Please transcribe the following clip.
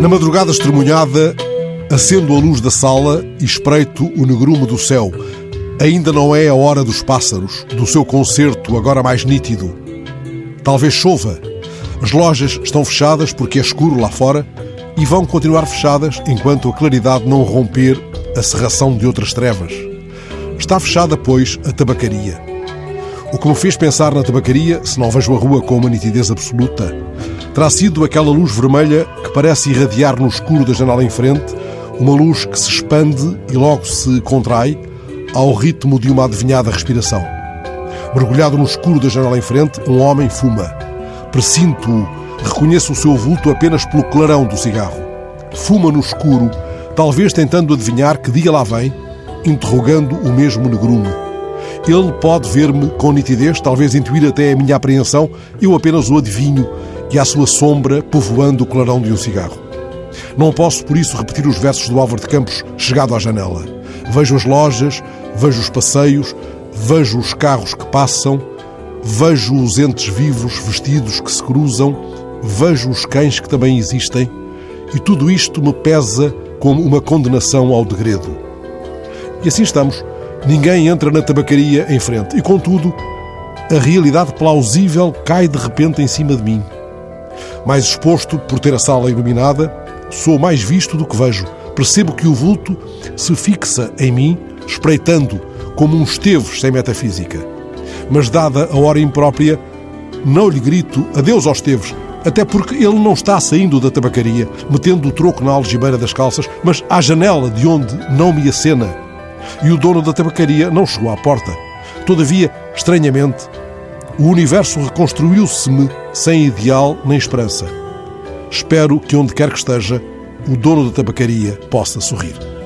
Na madrugada estremunhada, acendo a luz da sala e espreito o negrume do céu. Ainda não é a hora dos pássaros, do seu concerto agora mais nítido. Talvez chova. As lojas estão fechadas porque é escuro lá fora e vão continuar fechadas enquanto a claridade não romper a serração de outras trevas. Está fechada, pois, a tabacaria. O que me fez pensar na tabacaria, se não vejo a rua com uma nitidez absoluta, terá sido aquela luz vermelha que parece irradiar no escuro da janela em frente, uma luz que se expande e logo se contrai ao ritmo de uma adivinhada respiração. Mergulhado no escuro da janela em frente, um homem fuma. Presinto-o, reconheço o seu vulto apenas pelo clarão do cigarro. Fuma no escuro, talvez tentando adivinhar que dia lá vem, interrogando o mesmo negrume. Ele pode ver-me com nitidez, talvez intuir até a minha apreensão, eu apenas o adivinho e a sua sombra povoando o clarão de um cigarro. Não posso, por isso, repetir os versos do Álvaro de Campos chegado à janela. Vejo as lojas, vejo os passeios, vejo os carros que passam, vejo os entes vivos vestidos que se cruzam, vejo os cães que também existem, e tudo isto me pesa como uma condenação ao degredo. E assim estamos. Ninguém entra na tabacaria em frente. E, contudo, a realidade plausível cai de repente em cima de mim. Mais exposto por ter a sala iluminada, sou mais visto do que vejo. Percebo que o vulto se fixa em mim, espreitando como um esteves sem metafísica. Mas, dada a hora imprópria, não lhe grito adeus aos esteves, até porque ele não está saindo da tabacaria, metendo o troco na algibeira das calças, mas à janela de onde não me acena. E o dono da tabacaria não chegou à porta. Todavia, estranhamente, o universo reconstruiu-se-me sem ideal nem esperança. Espero que onde quer que esteja, o dono da tabacaria possa sorrir.